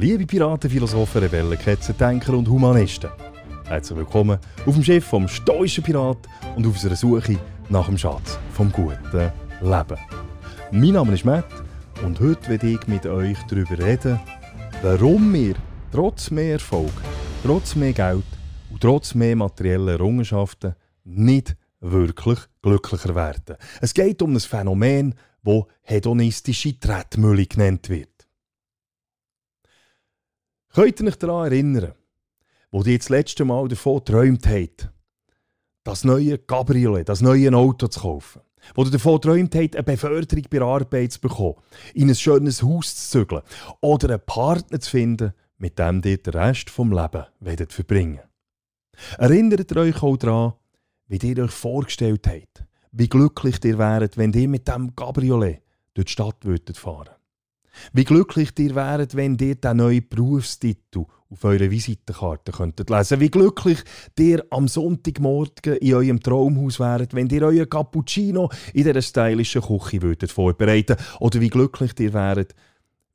Liebe Piraten, Philosophen, Rebellen, Ketzer, Denker und Humanisten. Herzlich willkommen auf dem Schiff vom stoischen Pirat und auf unserer Suche nach dem Schatz vom guten Leben. Mein Name ist Matt und heute werde ich mit euch darüber reden, warum wir trotz mehr Erfolg, trotz mehr Geld und trotz mehr materieller Errungenschaften nicht wirklich glücklicher werden. Es geht um ein Phänomen, das hedonistische Tretmühle genannt wird. Könnt ihr euch daran erinnern, wo ihr das letzte Mal davon geträumt habt, das neue Cabriolet, das neue Auto zu kaufen? Wo ihr davon geträumt habt, eine Beförderung bei Arbeit zu bekommen, in ein schönes Haus zu zügeln oder einen Partner zu finden, mit dem ihr den Rest vom Leben werdet verbringen Erinnert ihr euch auch daran, wie ihr euch vorgestellt habt, wie glücklich ihr wäret, wenn ihr mit dem Cabriolet durch die Stadt würdet fahren wie glücklich ihr wäret, wenn ihr den neuen Berufstitel auf eurer Visitenkarte könntet lesen. Wie glücklich ihr am Sonntagmorgen in eurem Traumhaus wäret, wenn ihr euren Cappuccino in dieser stylischen Küche würdet vorbereiten Oder wie glücklich ihr wäret,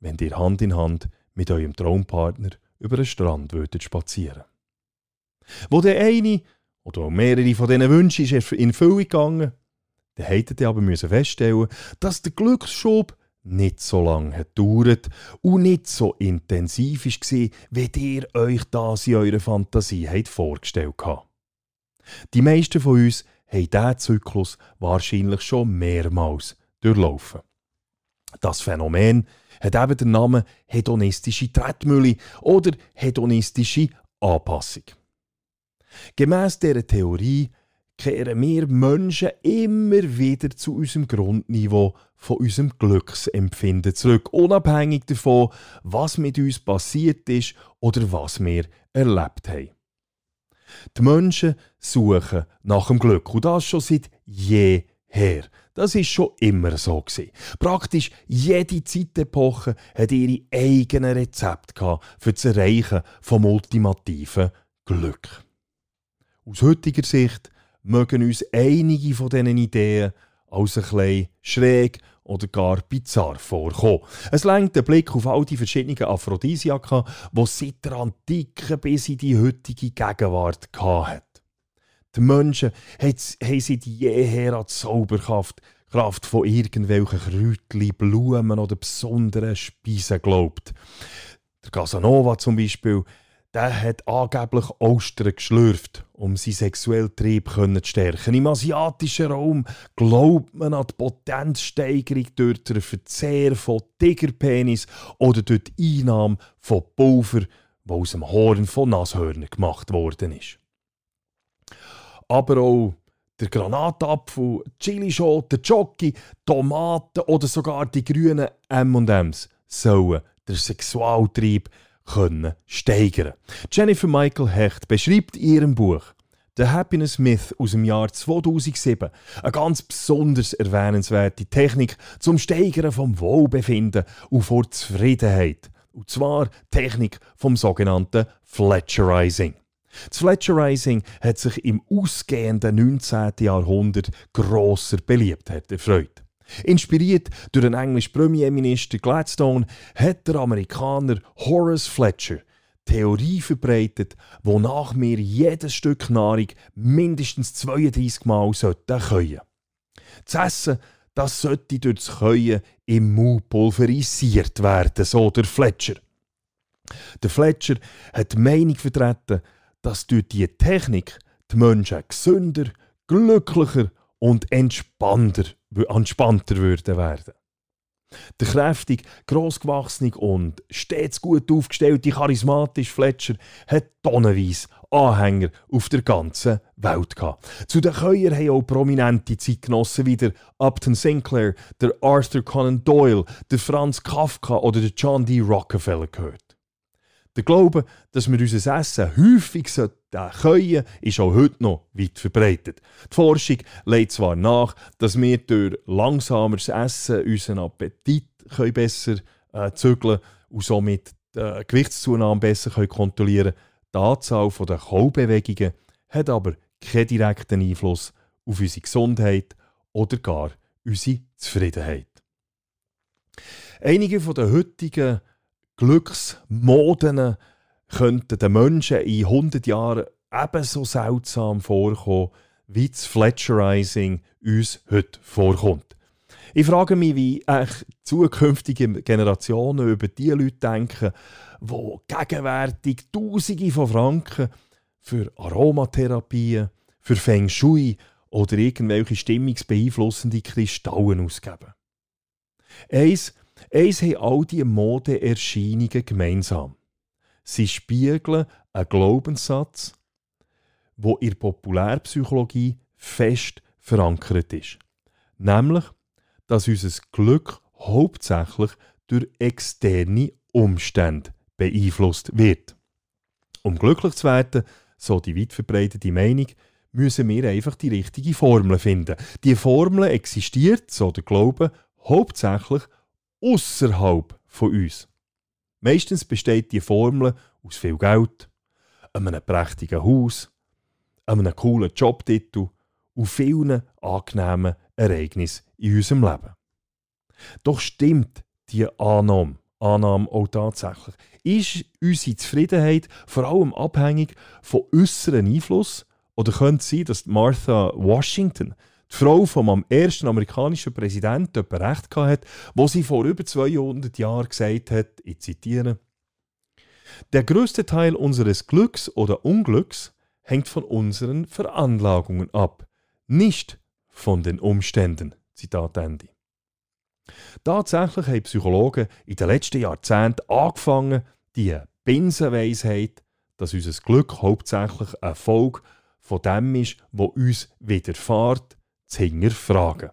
wenn ihr Hand in Hand mit eurem Traumpartner über den Strand würdet spazieren. Wo der eine oder mehrere von diesen Wünschen in Fülle gegangen, dann hättet ihr aber feststellen dass der Glücksschub nicht so lange gedauert und nicht so intensiv war, wie ihr euch das in eurer Fantasie habt vorgestellt habt. Die meisten von uns haben diesen Zyklus wahrscheinlich schon mehrmals durchlaufen. Das Phänomen hat eben den Namen hedonistische Tretmühle oder hedonistische Anpassung. Gemäss dieser Theorie kehren wir Menschen immer wieder zu unserem Grundniveau von unserem Glücksempfinden zurück, unabhängig davon, was mit uns passiert ist oder was wir erlebt haben. Die Menschen suchen nach dem Glück und das schon seit jeher. Das ist schon immer so gewesen. Praktisch jede Zeitepoche hat ihre eigenen Rezepte für das Erreichen vom ultimativen Glück. Aus heutiger Sicht mögen uns einige von diesen Ideen als ein bisschen schräg oder gar bizarr vorkommen. Es lenkt den Blick auf all die verschiedenen Aphrodisiaka, die seit der Antike bis in die heutige Gegenwart hatten. Die Menschen haben seit jeher an die Zauberkraft Kraft von irgendwelchen Kräutchen, Blumen oder besonderen Speisen geglaubt. Der Casanova zum Beispiel der hat angeblich Austern geschlürft, um seinen sexuellen Trieb zu stärken. Im asiatischen Raum glaubt man an die Potenzsteigerung durch den Verzehr von Tigerpenis oder durch die Einnahme von Pulver, das aus dem Horn von Nashörnern gemacht worden ist. Aber auch der Granatapfel, Chilischote, Jockey, Tomaten oder sogar die grünen M&M's sollen den Sexualtrieb können steigern. Jennifer Michael Hecht beschreibt in ihrem Buch The Happiness Myth aus dem Jahr 2007 eine ganz besonders erwähnenswerte Technik zum Steigern vom Wohlbefinden und vor Zufriedenheit. Und zwar Technik vom sogenannten Fletcherizing. Das Fletcherizing hat sich im ausgehenden 19. Jahrhundert grosser Beliebtheit erfreut. Inspiriert durch den englischen Premierminister Gladstone hat der Amerikaner Horace Fletcher Theorie verbreitet, wonach wir jedes Stück Nahrung mindestens 32 Mal können können. Das Essen das sollte durch das Können im Mund pulverisiert werden, so der Fletcher. Der Fletcher hat die Meinung vertreten, dass durch diese Technik die Menschen gesünder, glücklicher und entspannter, entspannter würden werden. Der kräftig, grossgewachsene und stets gut aufgestellte, charismatische Fletcher hat tonnenweise Anhänger auf der ganzen Welt gehabt. Zu den Käuern haben auch prominente Zeitgenossen wie der Upton Sinclair, der Arthur Conan Doyle, der Franz Kafka oder der John D. Rockefeller gehört. Der Glaube, dass wir unser Essen häufig können, ist auch heute noch weit verbreitet. Die Forschung legt zwar nach, dass wir durch langsameres Essen unseren Appetit besser äh, zügeln und somit die Gewichtszunahme besser können kontrollieren können. Die Anzahl der Kaubewegungen hat aber keinen direkten Einfluss auf unsere Gesundheit oder gar unsere Zufriedenheit. Einige der heutigen Glücksmoden könnten den Menschen in 100 Jahren ebenso seltsam vorkommen, wie das Fletcherizing uns heute vorkommt. Ich frage mich, wie zukünftige Generationen über die Leute denken, die gegenwärtig Tausende von Franken für Aromatherapien, für Feng Shui oder irgendwelche stimmungsbeeinflussende Kristallen ausgeben. Eins, eins haben all diese Modeerscheinungen gemeinsam. Sie spiegeln einen Glaubenssatz, wo in der Populärpsychologie fest verankert ist. Nämlich, dass unser Glück hauptsächlich durch externe Umstände beeinflusst wird. Um glücklich zu werden, so die weit verbreitete Meinung, müssen wir einfach die richtige Formel finden. Die Formel existiert, so der Glaube, hauptsächlich außerhalb von uns. Meistens besteht die Formel aus viel Geld, einem prächtigen Haus, einem coolen Jobtitel und vielen angenehmen Ereignissen in unserem Leben. Doch stimmt die Annahme, Annahme auch tatsächlich? Ist unsere Zufriedenheit vor allem abhängig von äußeren Einfluss? Oder könnte es sein, dass Martha Washington, die Frau vom ersten amerikanischen Präsidenten, recht hatte, wo sie vor über 200 Jahren gesagt hat, ich zitiere, der größte Teil unseres Glücks oder Unglücks hängt von unseren Veranlagungen ab, nicht von den Umständen. Zitat Ende. Tatsächlich haben Psychologen in den letzten Jahrzehnten angefangen, die Binsenweisheit, dass unser Glück hauptsächlich eine Folge von dem ist, was uns widerfährt, zu hinterfragen.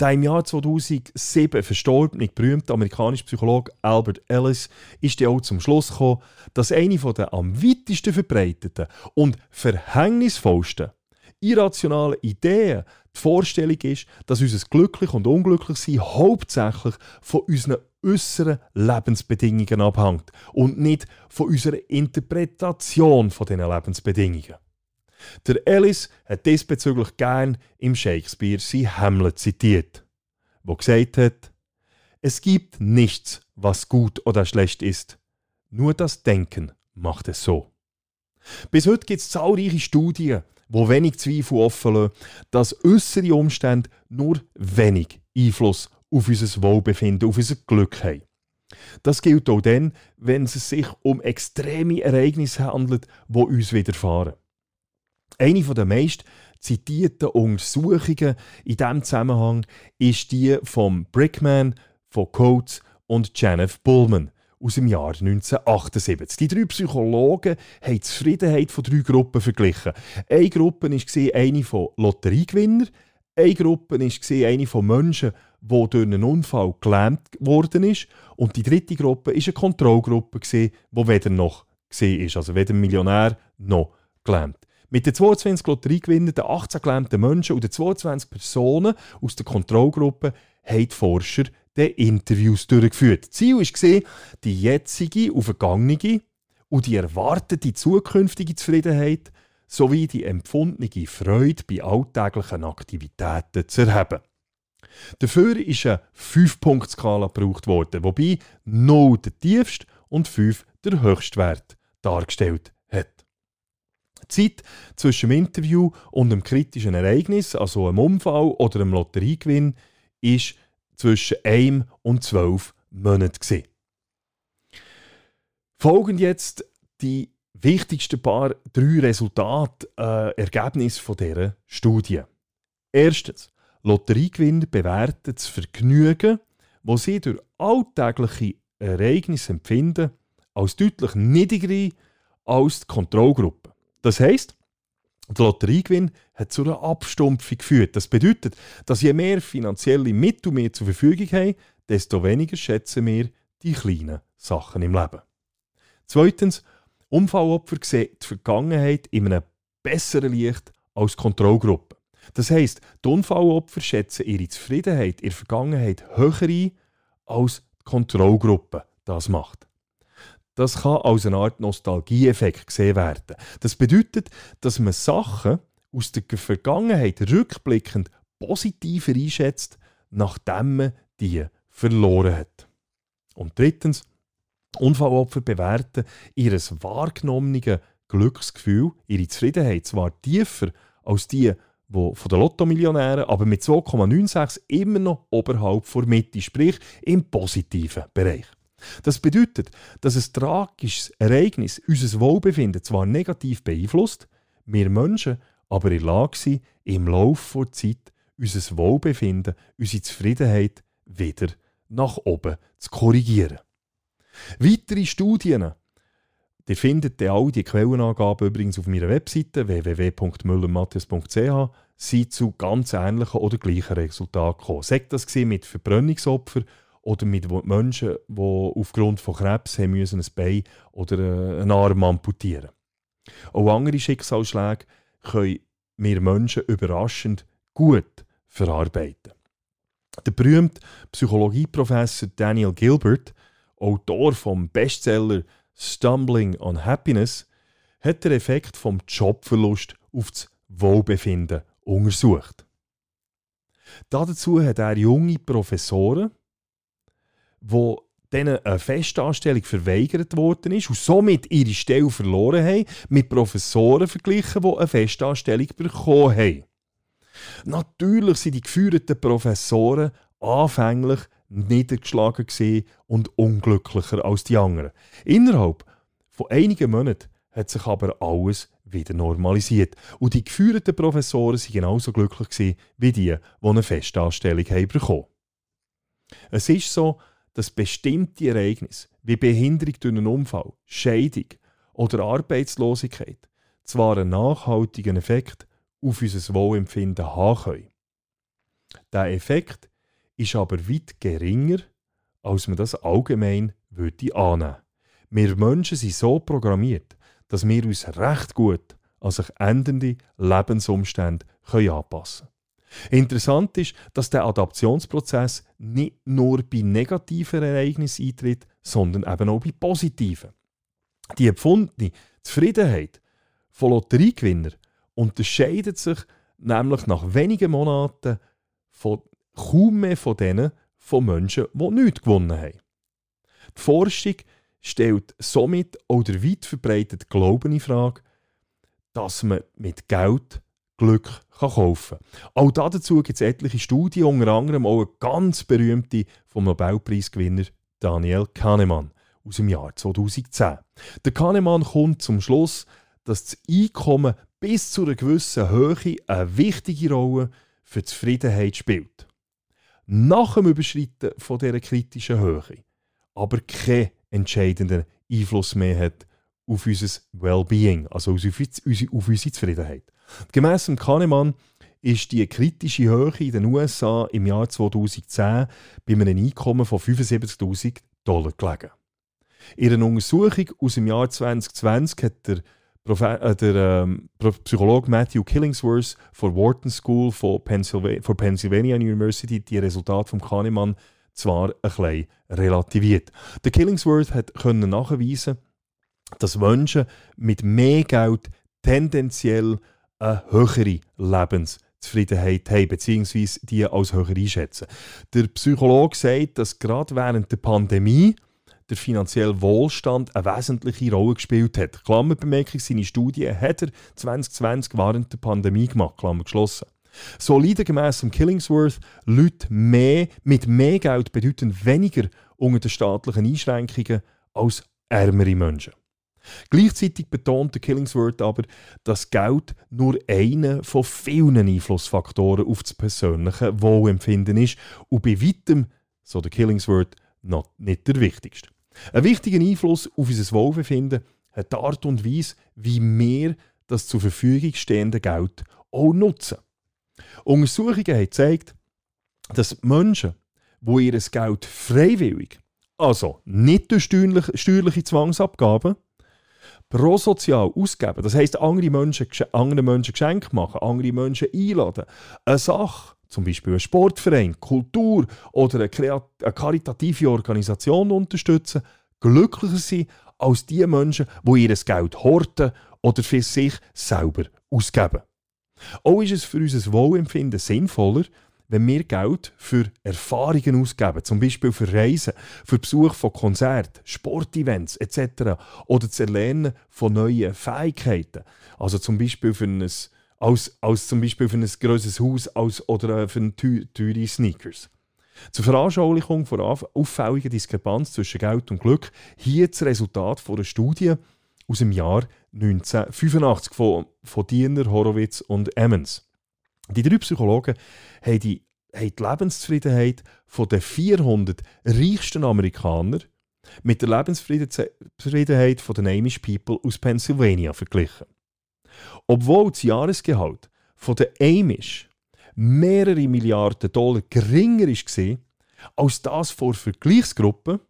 Der im Jahr 2007 verstorbene berühmte amerikanische Psychologe Albert Ellis ist auch zum Schluss gekommen, dass eine der am weitesten verbreiteten und verhängnisvollsten irrationalen Ideen die Vorstellung ist, dass unser Glücklich und Unglücklichsein hauptsächlich von unseren äußeren Lebensbedingungen abhängt und nicht von unserer Interpretation von diesen Lebensbedingungen. Der Ellis hat diesbezüglich gern im Shakespeare sein Hamlet zitiert, wo gesagt hat, es gibt nichts, was gut oder schlecht ist, nur das Denken macht es so. Bis heute gibt es zahlreiche Studien, wo wenig Zweifel offen lassen, dass äußere Umstände nur wenig Einfluss auf unser Wohlbefinden, auf unser Glück haben. Das gilt auch dann, wenn es sich um extreme Ereignisse handelt, die uns widerfahren. Eine der meist zitierten Untersuchungen in diesem Zusammenhang ist die von Brickman, von Coates und Janet Bullman aus dem Jahr 1978. Die drei Psychologen haben die Zufriedenheit von drei Gruppen verglichen. Eine Gruppe war eine von Lotteriegewinnern, eine Gruppe war eine von Menschen, die durch einen Unfall gelähmt worden ist. Und die dritte Gruppe war eine Kontrollgruppe, die weder noch war, also weder Millionär noch gelähmt. Mit den 22 Lotteriegewinnern, den 18 gelähmten Menschen und den 22 Personen aus der Kontrollgruppe haben die Forscher den Interviews durchgeführt. Ziel war, die jetzige und vergangene und die erwartete zukünftige Zufriedenheit sowie die empfundene Freude bei alltäglichen Aktivitäten zu erheben. Dafür ist eine 5-Punkt-Skala gebraucht worden, wobei 0 der tiefste und 5 der höchste Wert dargestellt Zeit zwischen dem Interview und dem kritischen Ereignis, also einem Unfall oder einem Lotteriegewinn, ist zwischen 1 und 12 Monaten. Folgen jetzt die wichtigsten paar drei Resultate, äh, Ergebnisse von dieser Studie. Erstens, Lotteriegewinner bewerten das Vergnügen, das sie durch alltägliche Ereignisse empfinden, als deutlich niedriger als die Kontrollgruppe. Das heisst, der Lotteriegewinn hat zu einer Abstumpfung geführt. Das bedeutet, dass je mehr finanzielle Mittel wir zur Verfügung haben, desto weniger schätzen wir die kleinen Sachen im Leben. Zweitens, Unfallopfer sehen die Vergangenheit in einem besseren Licht als Kontrollgruppe. Das heisst, die Unfallopfer schätzen ihre Zufriedenheit in der Vergangenheit höher ein, als die Kontrollgruppe das macht. Das kann als eine Art Nostalgieeffekt gesehen werden. Das bedeutet, dass man Sachen aus der Vergangenheit rückblickend positiver einschätzt, nachdem man die verloren hat. Und drittens, Unfallopfer bewerten ihr wahrgenommenes Glücksgefühl, ihre Zufriedenheit zwar tiefer als die wo von den Lotto-Millionären, aber mit 2,96 immer noch oberhalb vor Mitte, sprich im positiven Bereich. Das bedeutet, dass ein tragisches Ereignis unser Wohlbefinden zwar negativ beeinflusst, wir Menschen aber in der Lage sind, im Laufe der Zeit unser Wohlbefinden, unsere Zufriedenheit wieder nach oben zu korrigieren. Weitere Studien Ihr findet all die Quellenangaben übrigens auf meiner Webseite www.müllermatthias.ch sind zu ganz ähnlichen oder gleichen Resultaten gekommen. Sagt das mit Verbrennungsopfern oder mit Menschen, die aufgrund von Krebs haben müssen ein Bein oder äh, einen Arm amputieren Auch andere Schicksalsschläge können wir Menschen überraschend gut verarbeiten. Der berühmte Psychologieprofessor Daniel Gilbert, Autor vom Bestseller Stumbling on Happiness, hat den Effekt vom Jobverlust auf das Wohlbefinden untersucht. Dazu hat er junge Professoren, wo denen eine Festanstellung verweigert worden ist und somit ihre Stelle verloren haben, mit Professoren verglichen, die eine Festanstellung bekommen haben. Natürlich sind die geführten Professoren anfänglich niedergeschlagen und unglücklicher als die anderen. Innerhalb von einigen Monaten hat sich aber alles wieder normalisiert. Und die geführten Professoren waren genauso glücklich wie die, die eine Festanstellung haben bekommen. Es ist so, dass bestimmte Ereignisse wie Behinderung durch einen Unfall, Scheidung oder Arbeitslosigkeit zwar einen nachhaltigen Effekt auf unser Wohlempfinden haben können. Dieser Effekt ist aber weit geringer, als man das allgemein würde annehmen Wir Menschen sind so programmiert, dass wir uns recht gut an sich ändernde Lebensumstände anpassen können. Interessant ist, dass der Adaptionsprozess nicht nur bei negativen Ereignissen eintritt, sondern eben auch bei positiven. Die empfundene Zufriedenheit von Lotteriegewinnern unterscheidet sich nämlich nach wenigen Monaten von kaum mehr von denen von Menschen, die nichts gewonnen haben. Die Forschung stellt somit auch der weit verbreitete Glauben in Frage, dass man mit Geld Glück kann kaufen kann. Auch dazu gibt es etliche Studien, unter anderem auch eine ganz berühmte vom Nobelpreisgewinner Daniel Kahnemann aus dem Jahr 2010. Der Kahnemann kommt zum Schluss, dass das Einkommen bis zu einer gewissen Höhe eine wichtige Rolle für die Zufriedenheit spielt. Nach dem Überschreiten von dieser kritischen Höhe aber keinen entscheidenden Einfluss mehr hat auf unser Wellbeing, also auf unsere Zufriedenheit. Gemäss dem Kahnemann ist die kritische Höhe in den USA im Jahr 2010 bei einem Einkommen von 75.000 Dollar gelegen. In einer Untersuchung aus dem Jahr 2020 hat der, Profe äh, der ähm, Psychologe Matthew Killingsworth von Wharton School von Pennsylvania, von Pennsylvania University die Resultate vom Kahnemann zwar ein bisschen relativiert. Der Killingsworth hat können nachweisen, dass Menschen mit mehr Geld tendenziell eine höhere Lebenszufriedenheit haben, beziehungsweise die als höher einschätzen. Der Psychologe sagt, dass gerade während der Pandemie der finanzielle Wohlstand eine wesentliche Rolle gespielt hat. Klammerbemerkung, seine Studie hat er 2020 während der Pandemie gemacht, Klammer geschlossen. So leiden gemäss Killingsworth Leute mehr, mit mehr Geld bedeutend weniger unter den staatlichen Einschränkungen als ärmere Menschen. Gleichzeitig betont der Killingsworth aber, dass Geld nur einer von vielen Einflussfaktoren auf das persönliche Wohlempfinden ist und bei weitem, so der Killingsworth, noch nicht der wichtigste. Ein wichtiger Einfluss auf unser Wohlbefinden hat die Art und Weise, wie wir das zur Verfügung stehende Geld auch nutzen. Untersuchungen haben gezeigt, dass Menschen, die ihr Geld freiwillig, also nicht durch steuerliche Zwangsabgaben, pro sozial ausgeben, das heisst, andere Menschen, anderen Menschen Geschenke machen, andere Menschen einladen, eine Sache, zum Beispiel ein Sportverein, Kultur oder eine, eine karitative Organisation unterstützen, glücklicher sind als die Menschen, die ihr Geld horten oder für sich selber ausgeben. Auch ist es für unser Wohlempfinden sinnvoller, wenn wir Geld für Erfahrungen ausgeben, zum Beispiel für Reisen, für Besuch von Konzerten, Sportevents etc. oder das Erlernen von neuen Fähigkeiten, also zum Beispiel für ein, als, als zum Beispiel für ein grosses Haus als, oder für teure Sneakers. Zur Veranschaulichung von auffälligen Diskrepanz zwischen Geld und Glück hier das Resultat einer Studie aus dem Jahr 1985 von, von Diener, Horowitz und Emmons. Die drei Psychologen haben die, haben die Lebenszufriedenheit von den 400 reichsten Amerikaner mit der Lebenszufriedenheit von den Amish People aus Pennsylvania verglichen. Obwohl das Jahresgehalt von den Amish mehrere Milliarden Dollar geringer war als das vor Vergleichsgruppen,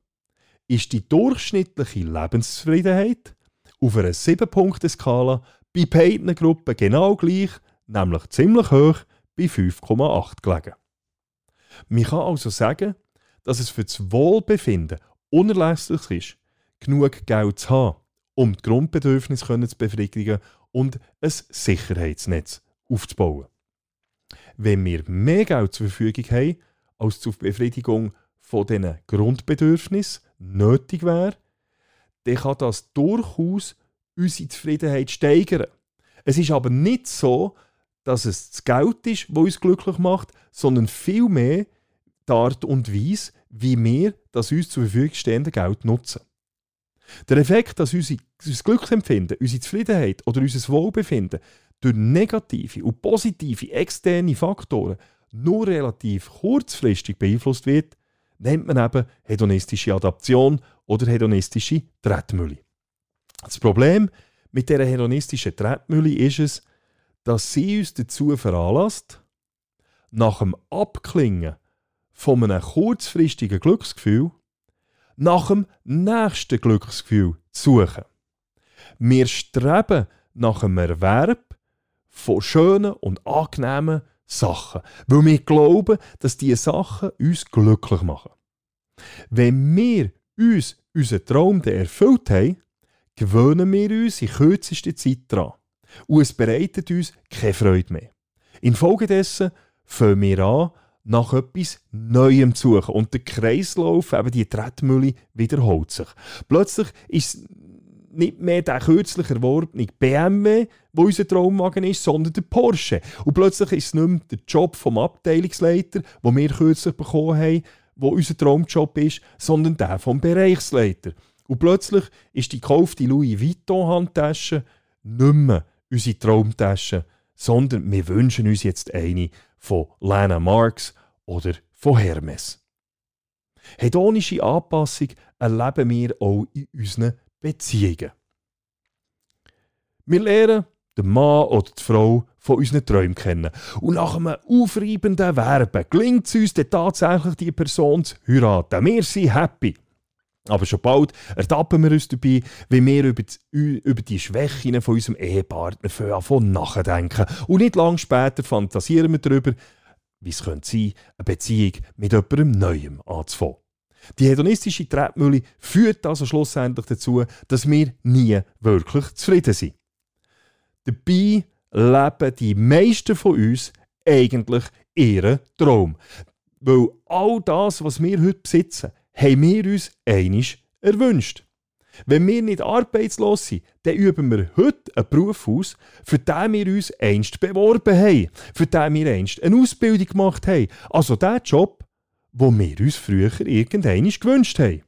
ist die durchschnittliche Lebenszufriedenheit auf einer 7-Punkte-Skala bei beiden Gruppen genau gleich, nämlich ziemlich hoch bei 5,8 gelegen. Man kann also sagen, dass es für das Wohlbefinden unerlässlich ist, genug Geld zu haben, um die Grundbedürfnisse zu befriedigen und ein Sicherheitsnetz aufzubauen. Wenn wir mehr Geld zur Verfügung haben, als zur Befriedigung von diesen Grundbedürfnissen nötig wäre, dann kann das durchaus unsere Zufriedenheit steigern. Es ist aber nicht so, dass es das Geld ist, das uns glücklich macht, sondern vielmehr die Art und Weise, wie wir das uns zur Verfügung stehende Geld nutzen. Der Effekt, dass unser, Glücksempfinden, unsere Zufriedenheit oder unser Wohlbefinden durch negative und positive externe Faktoren nur relativ kurzfristig beeinflusst wird, nennt man eben hedonistische Adaption oder hedonistische Tretmühle. Das Problem mit dieser hedonistischen Tretmühle ist es, dass sie uns dazu veranlasst, nach dem Abklingen von einem kurzfristigen Glücksgefühl nach dem nächsten Glücksgefühl zu suchen. Wir streben nach dem Erwerb von schönen und angenehmen Sachen, weil wir glauben, dass diese Sachen uns glücklich machen. Wenn wir uns unseren Traum erfüllt haben, gewöhnen wir uns in kürzester Zeit daran. Und es bereitet uns keine Freude mehr. Infolgedessen fangen wir an, nach etwas Neuem zu suchen. Und der Kreislauf, eben die Tretmühle, wiederholt sich. Plötzlich ist nicht mehr der kürzlich erworbene BMW, wo unser Traumwagen ist, sondern der Porsche. Und plötzlich ist es nicht mehr der Job vom Abteilungsleiter, den wir kürzlich bekommen haben, wo unser Traumjob ist, sondern der vom Bereichsleiter. Und plötzlich ist die gekaufte Louis Vuitton-Handtasche nicht mehr unsere Traumtasche, sondern wir wünschen uns jetzt eine von Lana Marks oder von Hermes. Hedonische Anpassung erleben wir auch in unseren Beziehungen. Wir lernen den Mann oder die Frau von unseren Träumen kennen. Und nach einem aufreibenden Werben gelingt es uns tatsächlich, die Person zu heiraten. Wir sind happy. Aber schon bald ertappen wir uns dabei, wie wir über die, über die Schwächen von unserem Ehepartner anfangen nachdenken. Und nicht lange später fantasieren wir darüber, wie es könnte sein, eine Beziehung mit jemandem Neuem anzufangen. Die hedonistische Tretmühle führt also schlussendlich dazu, dass wir nie wirklich zufrieden sind. Dabei leben die meisten von uns eigentlich ihren Traum. Weil all das, was wir heute besitzen, haben wir uns einig erwünscht. Wenn wir nicht arbeitslos sind, dann üben wir heute einen Beruf aus, für den wir uns einst beworben haben, für den wir einst eine Ausbildung gemacht haben. Also der Job, wo wir uns früher irgendein gewünscht haben.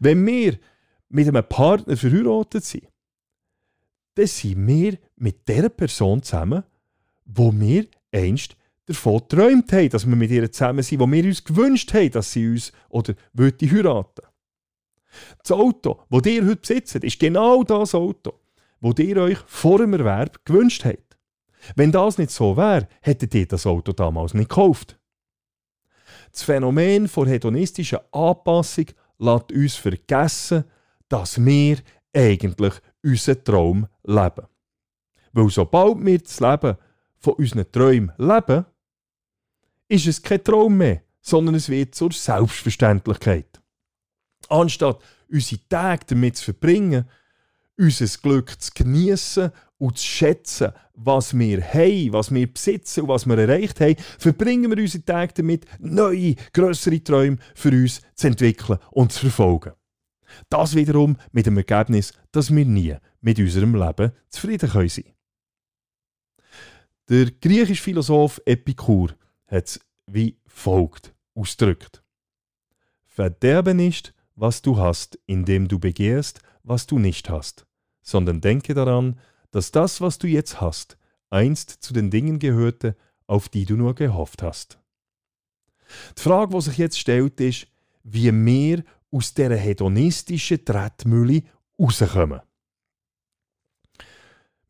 Wenn wir mit einem Partner verheiratet sind, dann sind wir mit der Person zusammen, wo wir einst davon geträumt haben, dass wir mit ihr zusammen sind, wo wir uns gewünscht haben, dass sie uns oder würde heiraten. Das Auto, das ihr heute besitzt, ist genau das Auto, das ihr euch vor dem Erwerb gewünscht habt. Wenn das nicht so wäre, hättet ihr das Auto damals nicht gekauft. Das Phänomen der hedonistischen Anpassung lässt uns vergessen, dass wir eigentlich unseren Traum leben. Weil sobald wir das Leben von unseren Träumen leben, ist es kein Traum mehr, sondern es wird zur Selbstverständlichkeit. Anstatt unsere Tage damit zu verbringen, unser Glück zu genießen und zu schätzen, was wir haben, was wir besitzen und was wir erreicht haben, verbringen wir unsere Tage damit, neue, grössere Träume für uns zu entwickeln und zu verfolgen. Das wiederum mit dem Ergebnis, dass wir nie mit unserem Leben zufrieden sein können. Der griechische Philosoph Epikur hat es wie folgt ausdrückt. Verderbe nicht, was du hast, indem du begehrst, was du nicht hast, sondern denke daran, dass das, was du jetzt hast, einst zu den Dingen gehörte, auf die du nur gehofft hast. Die Frage, die sich jetzt stellt, ist, wie wir aus dieser hedonistischen Tretmühle rauskommen.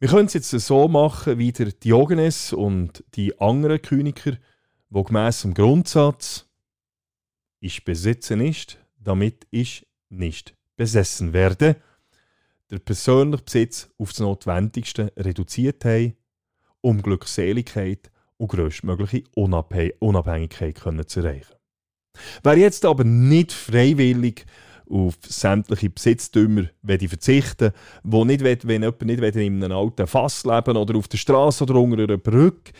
Wir können es jetzt so machen wie der Diogenes und die anderen Kyniker, wo gemäss dem Grundsatz Ich besitze nicht, damit ich nicht besessen werde, der persönliche Besitz auf das Notwendigste reduziert haben, um Glückseligkeit und größtmögliche Unabhängigkeit zu erreichen. Wer jetzt aber nicht freiwillig auf sämtliche Besitztümer verzichten wo nicht will, wenn jemand nicht will, in einem alten Fass leben oder auf der Straße oder unter einer Brücke,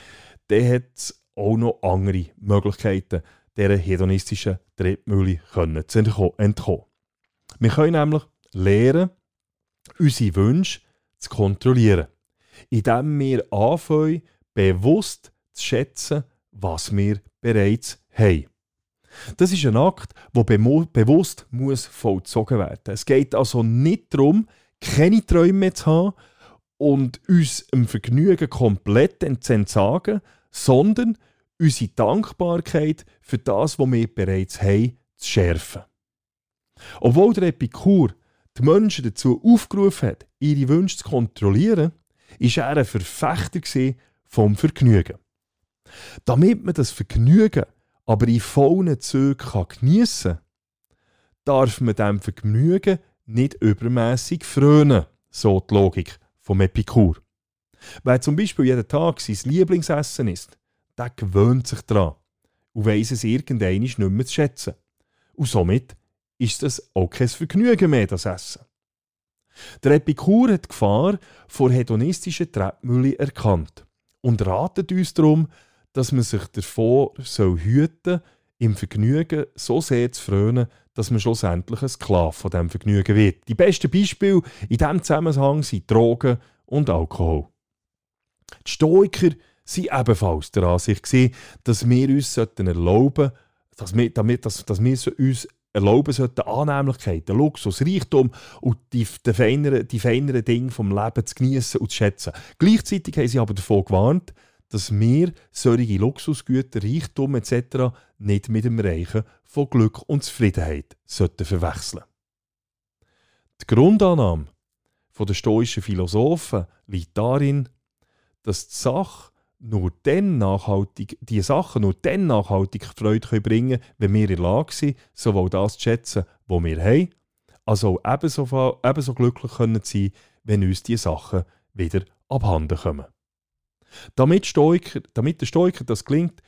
der hat auch noch andere Möglichkeiten, dieser hedonistischen Trittmühle zu entkommen. Wir können nämlich lernen, unsere Wünsche zu kontrollieren, indem wir anfangen, bewusst zu schätzen, was wir bereits haben. Das ist ein Akt, der bewusst muss vollzogen werden muss. Es geht also nicht darum, keine Träume mehr zu haben und uns im Vergnügen komplett zu entsagen, sondern unsere Dankbarkeit für das, was wir bereits haben, zu schärfen. Obwohl der Epikur die Menschen dazu aufgerufen hat, ihre Wünsche zu kontrollieren, war er ein Verfechter vom Vergnügen. Damit man das Vergnügen aber in vollen Zügen geniessen kann, darf man dem Vergnügen nicht übermäßig frönen, so die Logik vom Epikur. Wer zum Beispiel jeden Tag sein Lieblingsessen isst, der gewöhnt sich daran und weiss es irgendwann nicht mehr zu schätzen. Und somit ist es auch kein Vergnügen mehr, das Essen. Der Epikur hat die Gefahr vor hedonistischen Treppmühle erkannt und ratet uns darum, dass man sich davor soll hüten im Vergnügen so sehr zu frönen, dass man schlussendlich ein Sklave von diesem Vergnügen wird. Die besten Beispiele in diesem Zusammenhang sind Drogen und Alkohol. Die Stoiker waren ebenfalls der Ansicht, dass wir uns erlauben dass wir, damit, dass, dass wir uns erlauben sollten, Annehmlichkeit, Luxus, Reichtum und die, die, feineren, die feineren Dinge vom Leben zu genießen und zu schätzen. Gleichzeitig haben sie aber davon gewarnt, dass wir solche Luxusgüter, Reichtum etc. nicht mit dem Reichen von Glück und Zufriedenheit sollten verwechseln. Die Grundannahme der stoischen Philosophen liegt darin, dass die Sache nur dann nachhaltig, die Sachen nur dann nachhaltig Freude bringen können, wenn wir in der Lage sind, sowohl das zu schätzen, was wir haben, als auch ebenso, ebenso glücklich können sein, wenn uns diese Sachen wieder abhanden kommen. Damit, Stoiker, damit der Stoiker das gelingt,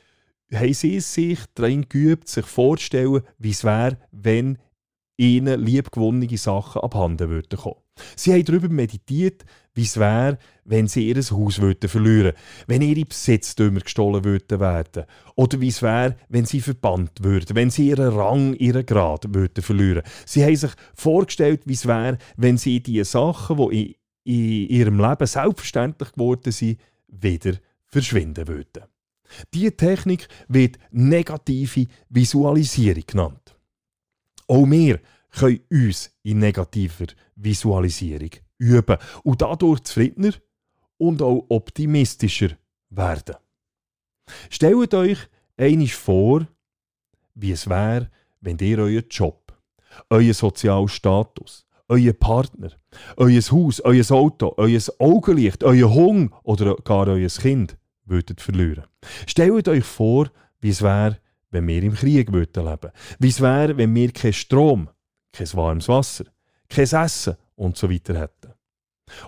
haben sie sich darin geübt, sich vorzustellen, wie es wäre, wenn ihnen liebgewonnene Sachen abhanden würden kommen. Sie haben darüber meditiert, wie es wäre, wenn sie ihr Haus würden verlieren wenn ihre Besitztümer gestohlen würden werden oder wie es wäre, wenn sie verbannt würden, wenn sie ihren Rang, ihren Grad würden verlieren. Sie haben sich vorgestellt, wie es wäre, wenn sie die Sachen, die in, in ihrem Leben selbstverständlich geworden sind, wieder verschwinden würden. Diese Technik wird negative Visualisierung genannt. Auch wir können uns in negativer Visualisierung üben und dadurch zufriedener und auch optimistischer werden. Stellt euch einisch vor, wie es wäre, wenn ihr euren Job, euren sozialen Status, euren Partner, euer Haus, euer Auto, euer Augenlicht, euer Hund oder gar euer Kind würdet verlieren. Stellt euch vor, wie es wäre, wenn wir im Krieg würden leben. Wie es wäre, wenn wir keinen Strom, kein warmes Wasser, kein Essen und so weiter hätten.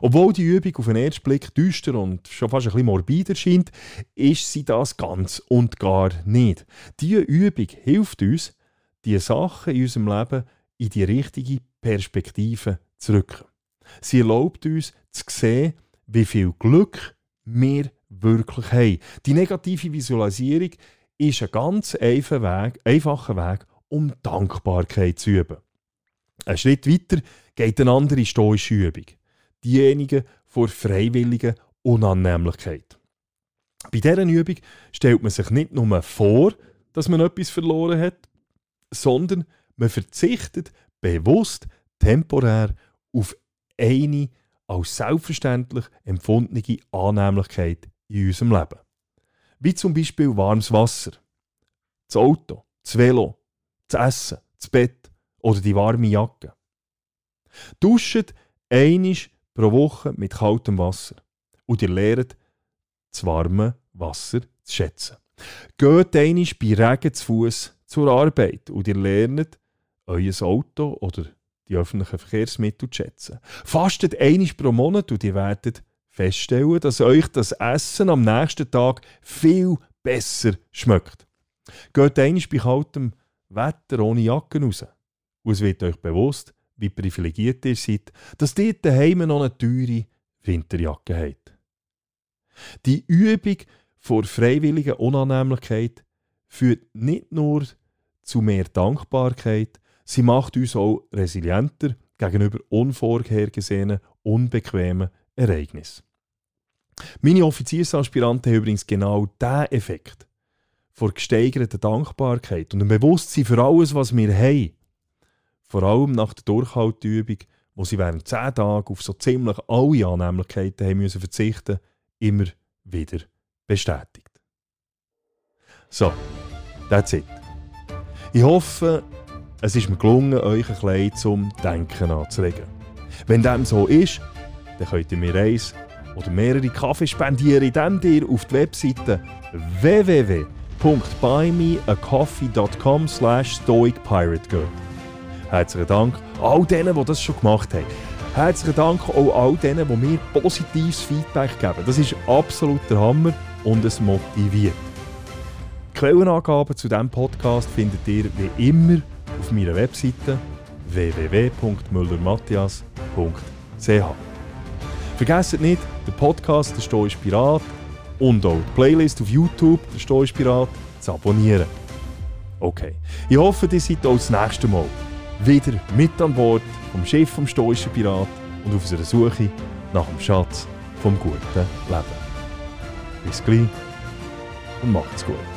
Obwohl die Übung auf den ersten Blick düster und schon fast ein bisschen morbid erscheint, ist sie das ganz und gar nicht. Diese Übung hilft uns, die Sachen in unserem Leben in die richtige Perspektive zu rücken. Sie erlaubt uns zu sehen, wie viel Glück wir wirklich haben. Die negative Visualisierung ist ein ganz einfacher Weg, einfacher Weg um Dankbarkeit zu üben. Ein Schritt weiter geht eine andere stoische Übung. Diejenige vor freiwilliger Unannehmlichkeit. Bei dieser Übung stellt man sich nicht nur vor, dass man etwas verloren hat, sondern man verzichtet bewusst temporär auf eine als selbstverständlich empfundene Annehmlichkeit in unserem Leben. Wie zum Beispiel warmes Wasser, das Auto, das Velo, das Essen, das Bett oder die warme Jacke. Duscht einisch pro Woche mit kaltem Wasser und ihr lernt das warme Wasser zu schätzen. Geht einisch bei Regen zu Fuß zur Arbeit und ihr lernt euer Auto oder die öffentlichen Verkehrsmittel zu schätzen. Fastet einisch pro Monat und ihr werdet feststellen, dass euch das Essen am nächsten Tag viel besser schmeckt. Geht einisch bei kaltem Wetter ohne Jacke raus. Und es wird euch bewusst, wie privilegiert ihr seid, dass ihr daheim noch eine teure Winterjacke habt. Die Übung vor freiwilliger Unannehmlichkeit führt nicht nur zu mehr Dankbarkeit, sie macht uns auch resilienter gegenüber unvorhergesehenen, unbequemen Ereignissen. Meine Offiziersaspiranten haben übrigens genau diesen Effekt vor gesteigerter Dankbarkeit und einem Bewusstsein für alles, was wir haben. Vor allem nach der Durchhaltübung, wo sie während zehn Tagen auf so ziemlich alle Annehmlichkeiten haben müssen verzichten immer wieder bestätigt. So, that's it. Ich hoffe, es ist mir gelungen, euch ein bisschen zum Denken anzuregen. Wenn dem so ist, dann könnt ihr mir eins oder mehrere Kaffee spendieren, indem ihr auf die Webseite www.buymeacoffee.com slash stoicpirate geht. Herzlichen Dank all denen, die das schon gemacht haben. Herzlichen Dank auch all denen, die mir positives Feedback geben. Das ist absolut der Hammer und es motiviert. Quellenangaben zu diesem Podcast findet ihr wie immer auf meiner Webseite www.müllermatthias.ch. Vergesst nicht, den Podcast «Der Stoisch Pirat» und auch die Playlist auf YouTube «Der Stoisch Pirat» zu abonnieren. Okay, ich hoffe, ihr seid auch das nächste Mal wieder mit an Bord vom Schiff vom Stoischen Pirat und auf unserer Suche nach dem Schatz vom guten Leben. Bis gleich und macht's gut.